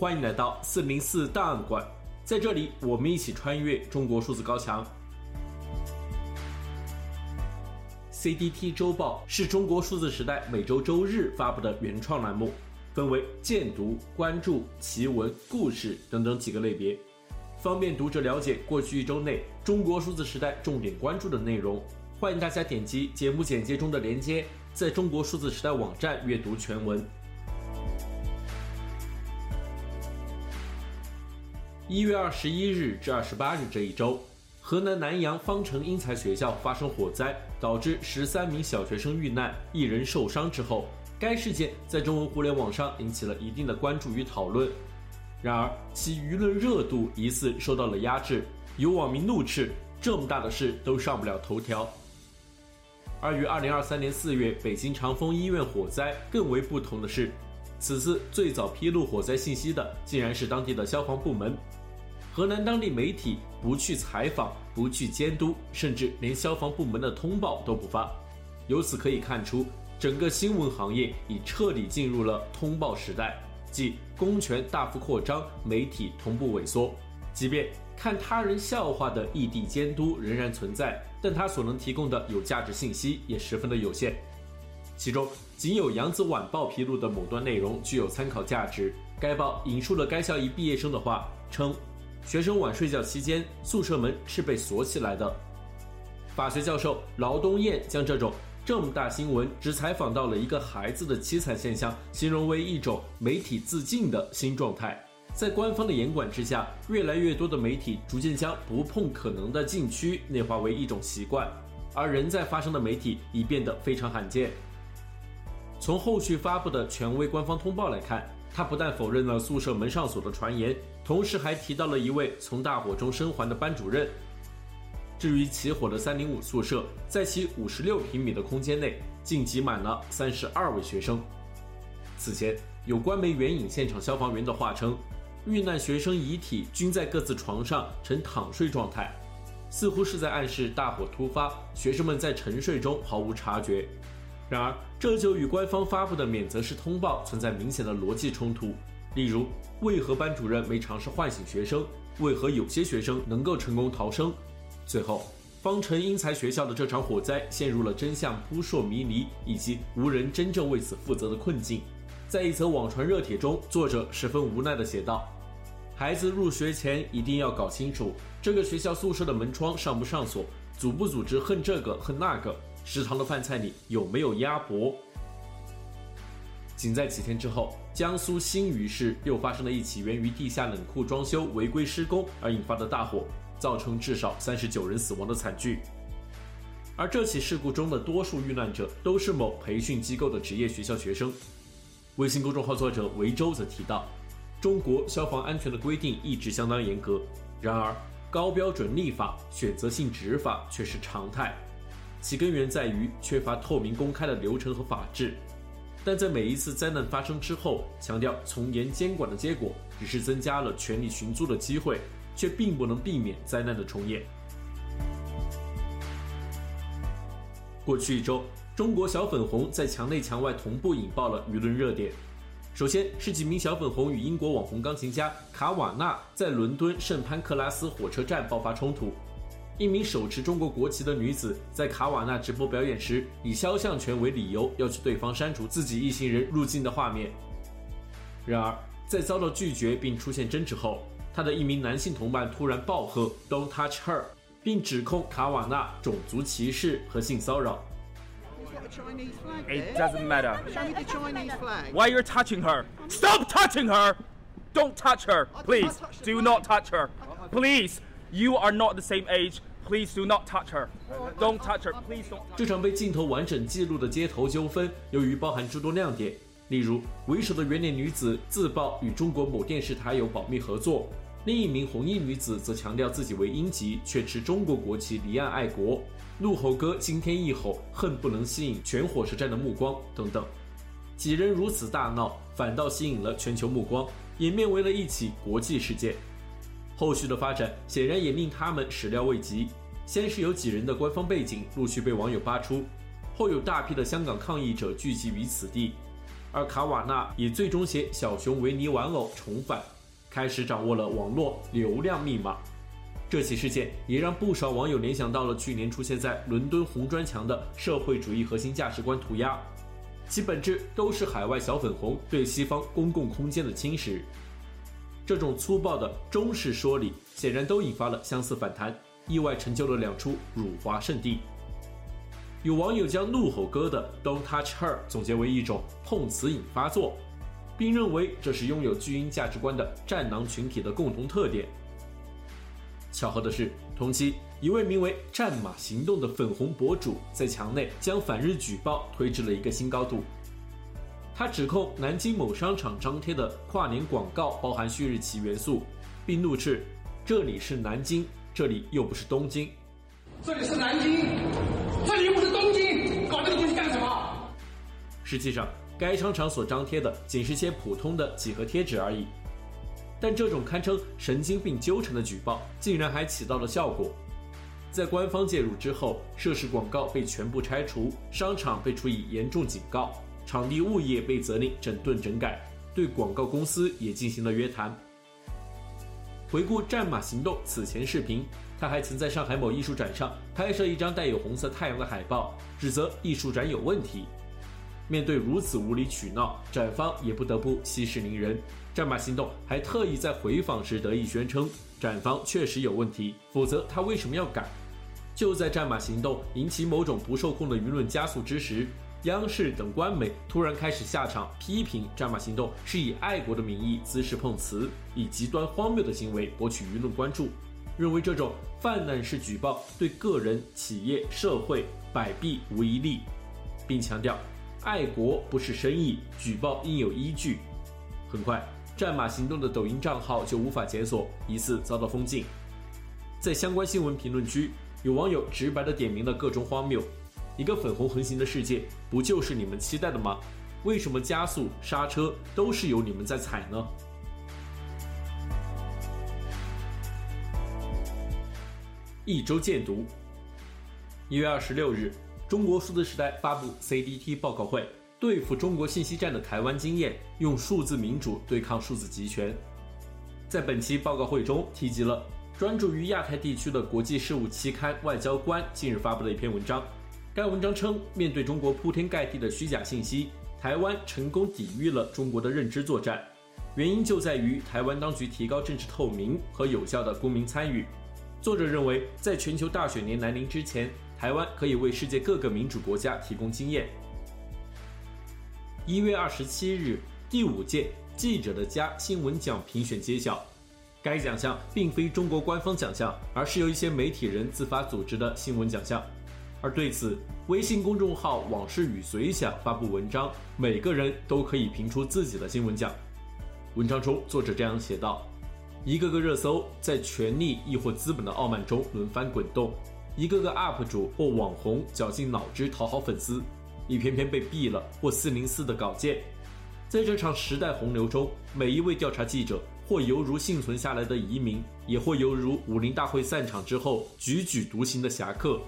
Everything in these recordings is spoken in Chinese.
欢迎来到四零四档案馆，在这里我们一起穿越中国数字高墙。CDT 周报是中国数字时代每周周日发布的原创栏目，分为荐读、关注、奇闻、故事等等几个类别，方便读者了解过去一周内中国数字时代重点关注的内容。欢迎大家点击节目简介中的链接，在中国数字时代网站阅读全文。一月二十一日至二十八日这一周，河南南阳方城英才学校发生火灾，导致十三名小学生遇难，一人受伤之后，该事件在中文互联网上引起了一定的关注与讨论。然而，其舆论热度疑似受到了压制，有网民怒斥：“这么大的事都上不了头条。”而与二零二三年四月北京长峰医院火灾更为不同的是，此次最早披露火灾信息的，竟然是当地的消防部门。河南当地媒体不去采访，不去监督，甚至连消防部门的通报都不发。由此可以看出，整个新闻行业已彻底进入了通报时代，即公权大幅扩张，媒体同步萎缩。即便看他人笑话的异地监督仍然存在，但他所能提供的有价值信息也十分的有限。其中，仅有扬子晚报披露的某段内容具有参考价值。该报引述了该校一毕业生的话，称。学生晚睡觉期间，宿舍门是被锁起来的。法学教授劳东燕将这种这么大新闻只采访到了一个孩子的凄惨现象，形容为一种媒体自尽的新状态。在官方的严管之下，越来越多的媒体逐渐将不碰可能的禁区内化为一种习惯，而人在发声的媒体已变得非常罕见。从后续发布的权威官方通报来看。他不但否认了宿舍门上锁的传言，同时还提到了一位从大火中生还的班主任。至于起火的305宿舍，在其56平米的空间内，竟挤满了32位学生。此前，有官媒援引现场消防员的话称，遇难学生遗体均在各自床上呈躺睡状态，似乎是在暗示大火突发，学生们在沉睡中毫无察觉。然而，这就与官方发布的免责式通报存在明显的逻辑冲突。例如，为何班主任没尝试唤醒学生？为何有些学生能够成功逃生？最后，方城英才学校的这场火灾陷入了真相扑朔迷离以及无人真正为此负责的困境。在一则网传热帖中，作者十分无奈地写道：“孩子入学前一定要搞清楚，这个学校宿舍的门窗上不上锁，组不组织恨这个恨那个。”食堂的饭菜里有没有鸭脖？仅在几天之后，江苏新余市又发生了一起源于地下冷库装修违规施工而引发的大火，造成至少三十九人死亡的惨剧。而这起事故中的多数遇难者都是某培训机构的职业学校学生。微信公众号作者维州则提到，中国消防安全的规定一直相当严格，然而高标准立法、选择性执法却是常态。其根源在于缺乏透明公开的流程和法治，但在每一次灾难发生之后，强调从严监管的结果，只是增加了权力寻租的机会，却并不能避免灾难的重演。过去一周，中国小粉红在墙内墙外同步引爆了舆论热点。首先是几名小粉红与英国网红钢琴家卡瓦纳在伦敦圣潘克拉斯火车站爆发冲突。一名手持中国国旗的女子在卡瓦纳直播表演时，以肖像权为理由，要求对方删除自己一行人入境的画面。然而，在遭到拒绝并出现争执后，他的一名男性同伴突然暴喝 “Don't touch her”，并指控卡瓦纳种族歧视和性骚扰。It doesn't matter. Why you're touching her? Stop touching her! Don't touch her, please. Do not touch her, please. You are not the same age. Please do not touch her. Don't touch her. Please don't. 这场被镜头完整记录的街头纠纷，由于包含诸多亮点，例如为首的圆脸女子自曝与中国某电视台有保密合作，另一名红衣女子则强调自己为英籍，却持中国国旗离岸爱国，怒吼哥惊天一吼，恨不能吸引全火车站的目光等等。几人如此大闹，反倒吸引了全球目光，演变为了一起国际事件。后续的发展显然也令他们始料未及。先是有几人的官方背景陆续被网友扒出，后有大批的香港抗议者聚集于此地。而卡瓦纳也最终携小熊维尼玩偶重返，开始掌握了网络流量密码。这起事件也让不少网友联想到了去年出现在伦敦红砖墙的社会主义核心价值观涂鸦，其本质都是海外小粉红对西方公共空间的侵蚀。这种粗暴的中式说理，显然都引发了相似反弹，意外成就了两出辱华圣地。有网友将怒吼哥的 "Don't touch her" 总结为一种碰瓷瘾发作，并认为这是拥有巨婴价值观的战狼群体的共同特点。巧合的是，同期一位名为“战马行动”的粉红博主在墙内将反日举报推至了一个新高度。他指控南京某商场张贴的跨年广告包含旭日旗元素，并怒斥：“这里是南京，这里又不是东京。这里是南京，这里又不是东京，搞这个东西干什么？”实际上，该商场所张贴的仅是些普通的几何贴纸而已。但这种堪称神经病纠缠的举报，竟然还起到了效果。在官方介入之后，涉事广告被全部拆除，商场被处以严重警告，场地物业被责令整顿整改，对广告公司也进行了约谈。回顾战马行动此前视频，他还曾在上海某艺术展上拍摄一张带有红色太阳的海报，指责艺术展有问题。面对如此无理取闹，展方也不得不息事宁人。战马行动还特意在回访时得意宣称，展方确实有问题，否则他为什么要改？就在战马行动引起某种不受控的舆论加速之时，央视等官媒突然开始下场批评战马行动是以爱国的名义滋事碰瓷，以极端荒谬的行为博取舆论关注，认为这种泛滥式举报对个人、企业、社会百弊无一利，并强调。爱国不是生意，举报应有依据。很快，战马行动的抖音账号就无法解锁，疑似遭到封禁。在相关新闻评论区，有网友直白地点明了各种荒谬：一个粉红横行的世界，不就是你们期待的吗？为什么加速刹车都是由你们在踩呢？一周见读，一月二十六日。中国数字时代发布 CDT 报告会，对付中国信息战的台湾经验，用数字民主对抗数字集权。在本期报告会中，提及了专注于亚太地区的国际事务期刊《外交官》近日发布的一篇文章。该文章称，面对中国铺天盖地的虚假信息，台湾成功抵御了中国的认知作战。原因就在于台湾当局提高政治透明和有效的公民参与。作者认为，在全球大选年来临之前，台湾可以为世界各个民主国家提供经验。一月二十七日，第五届记者的家新闻奖评选揭晓。该奖项并非中国官方奖项，而是由一些媒体人自发组织的新闻奖项。而对此，微信公众号“往事与随想”发布文章，每个人都可以评出自己的新闻奖。文章中，作者这样写道：“一个个热搜在权力亦或资本的傲慢中轮番滚动。”一个个 UP 主或网红绞尽脑汁讨好粉丝，一篇篇被毙了或四零四的稿件，在这场时代洪流中，每一位调查记者或犹如幸存下来的移民，也或犹如武林大会散场之后踽踽独行的侠客，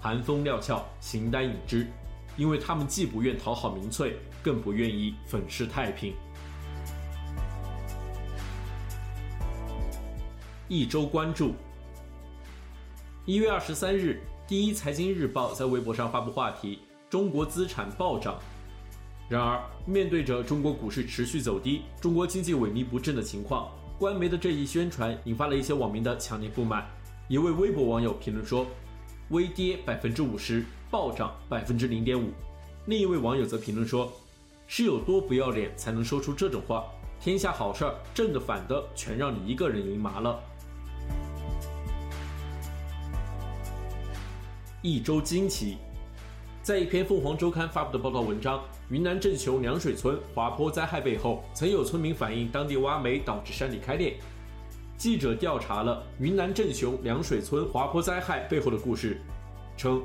寒风料峭，形单影只，因为他们既不愿讨好民粹，更不愿意粉饰太平。一周关注。一月二十三日，第一财经日报在微博上发布话题：“中国资产暴涨。”然而，面对着中国股市持续走低、中国经济萎靡不振的情况，官媒的这一宣传引发了一些网民的强烈不满。一位微博网友评论说：“微跌百分之五十，暴涨百分之零点五。”另一位网友则评论说：“是有多不要脸才能说出这种话？天下好事儿，正的反的全让你一个人赢麻了。”一周惊奇，在一篇凤凰周刊发布的报道文章《云南镇雄凉水村滑坡灾害背后》，曾有村民反映当地挖煤导致山体开裂。记者调查了云南镇雄凉水村滑坡灾害背后的故事，称，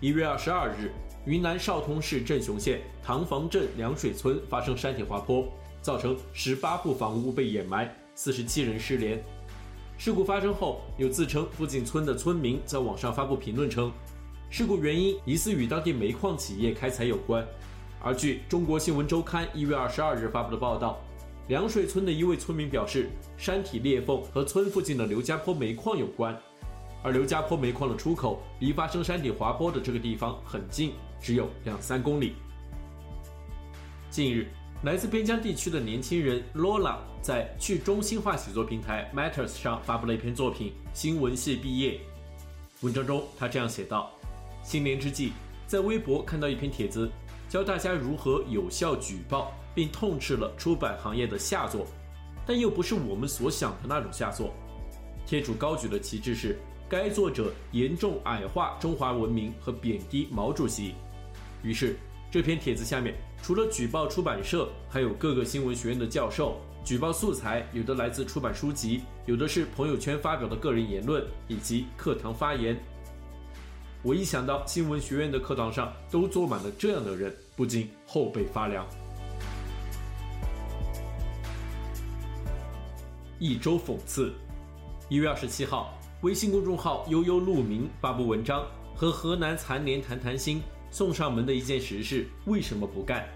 一月二十二日，云南昭通市镇雄县塘房镇凉水村发生山体滑坡，造成十八户房屋被掩埋，四十七人失联。事故发生后，有自称附近村的村民在网上发布评论称，事故原因疑似与当地煤矿企业开采有关，而据中国新闻周刊一月二十二日发布的报道，凉水村的一位村民表示，山体裂缝和村附近的刘家坡煤矿有关，而刘家坡煤矿的出口离发生山体滑坡的这个地方很近，只有两三公里。近日，来自边疆地区的年轻人 Lola 在去中心化写作平台 Matters 上发布了一篇作品《新闻系毕业》。文章中，他这样写道：“新年之际，在微博看到一篇帖子，教大家如何有效举报，并痛斥了出版行业的下作，但又不是我们所想的那种下作。贴主高举的旗帜是该作者严重矮化中华文明和贬低毛主席。”于是，这篇帖子下面。除了举报出版社，还有各个新闻学院的教授举报素材，有的来自出版书籍，有的是朋友圈发表的个人言论以及课堂发言。我一想到新闻学院的课堂上都坐满了这样的人，不禁后背发凉。一周讽刺，一月二十七号，微信公众号悠悠鹿鸣发布文章，和河南残联谈谈心。送上门的一件实事，为什么不干？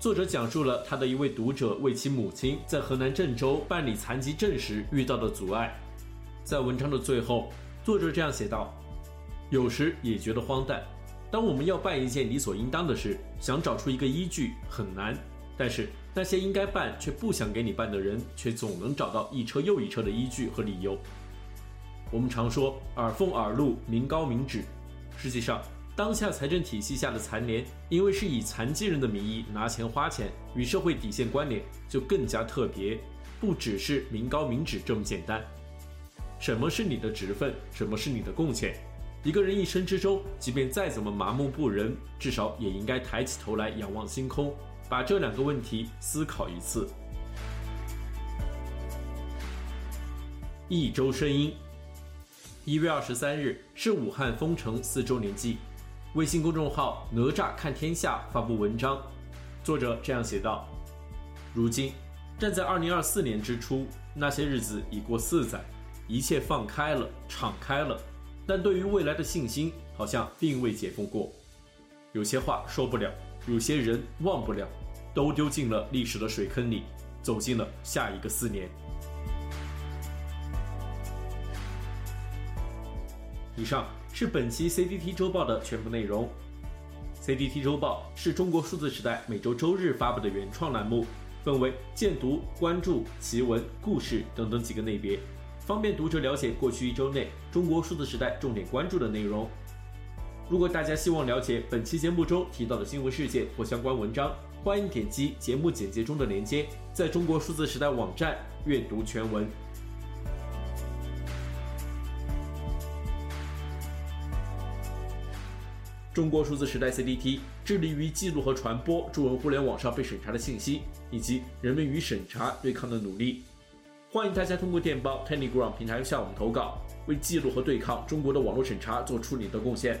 作者讲述了他的一位读者为其母亲在河南郑州办理残疾证时遇到的阻碍。在文章的最后，作者这样写道：“有时也觉得荒诞，当我们要办一件理所应当的事，想找出一个依据很难；但是那些应该办却不想给你办的人，却总能找到一车又一车的依据和理由。我们常说耳奉耳禄，民高民脂，实际上。”当下财政体系下的残联，因为是以残疾人的名义拿钱花钱，与社会底线关联就更加特别，不只是民高民脂这么简单。什么是你的职分？什么是你的贡献？一个人一生之中，即便再怎么麻木不仁，至少也应该抬起头来仰望星空，把这两个问题思考一次。一周声音，一月二十三日是武汉封城四周年祭。微信公众号“哪吒看天下”发布文章，作者这样写道：“如今，站在2024年之初，那些日子已过四载，一切放开了，敞开了，但对于未来的信心好像并未解封过。有些话说不了，有些人忘不了，都丢进了历史的水坑里，走进了下一个四年。”以上。是本期 CDT 周报的全部内容。CDT 周报是中国数字时代每周周日发布的原创栏目，分为荐读、关注、奇闻、故事等等几个类别，方便读者了解过去一周内中国数字时代重点关注的内容。如果大家希望了解本期节目中提到的新闻事件或相关文章，欢迎点击节目简介中的链接，在中国数字时代网站阅读全文。中国数字时代 CDT 致力于记录和传播中文互联网上被审查的信息，以及人们与审查对抗的努力。欢迎大家通过电报 Telegram 平台向我们投稿，为记录和对抗中国的网络审查做出你的贡献。